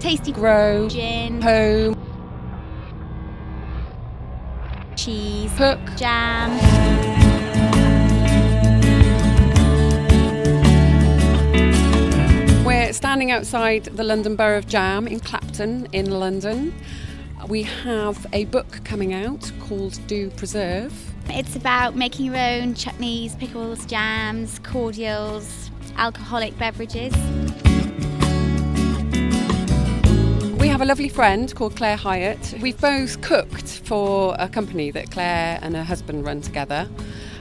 tasty grow, gin, home, cheese, cook. jam. We're standing outside the London Borough of Jam in Clapton in London. We have a book coming out called Do Preserve. It's about making your own chutneys, pickles, jams, cordials, alcoholic beverages. Have a lovely friend called Claire Hyatt. We've both cooked for a company that Claire and her husband run together.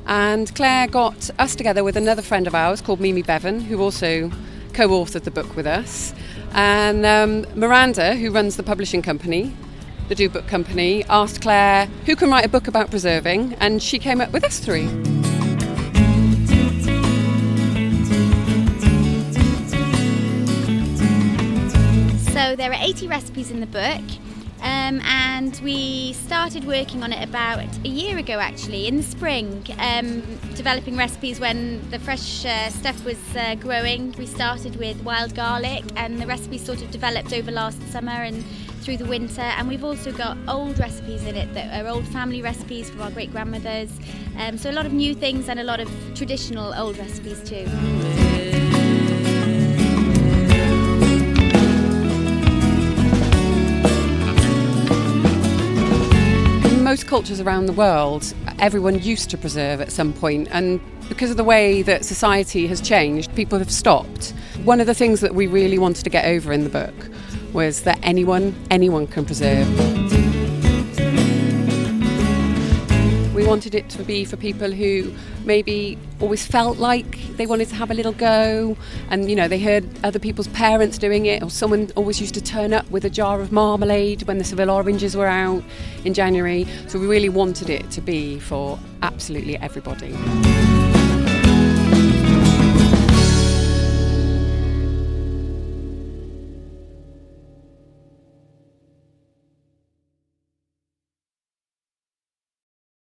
And Claire got us together with another friend of ours called Mimi Beaven, who also co authored the book with us. And um, Miranda, who runs the publishing company, the Do Book Company, asked Claire who can write a book about preserving, and she came up with us three. There are 80 recipes in the book. Um, and we started working on it about a year ago actually in the spring um, developing recipes when the fresh uh, stuff was uh, growing we started with wild garlic and the recipe sort of developed over last summer and through the winter and we've also got old recipes in it that are old family recipes from our great grandmothers um, so a lot of new things and a lot of traditional old recipes too most cultures around the world, everyone used to preserve at some point, and because of the way that society has changed, people have stopped. One of the things that we really wanted to get over in the book was that anyone, anyone can preserve. Wanted it to be for people who maybe always felt like they wanted to have a little go and you know they heard other people's parents doing it or someone always used to turn up with a jar of marmalade when the Seville oranges were out in January so we really wanted it to be for absolutely everybody.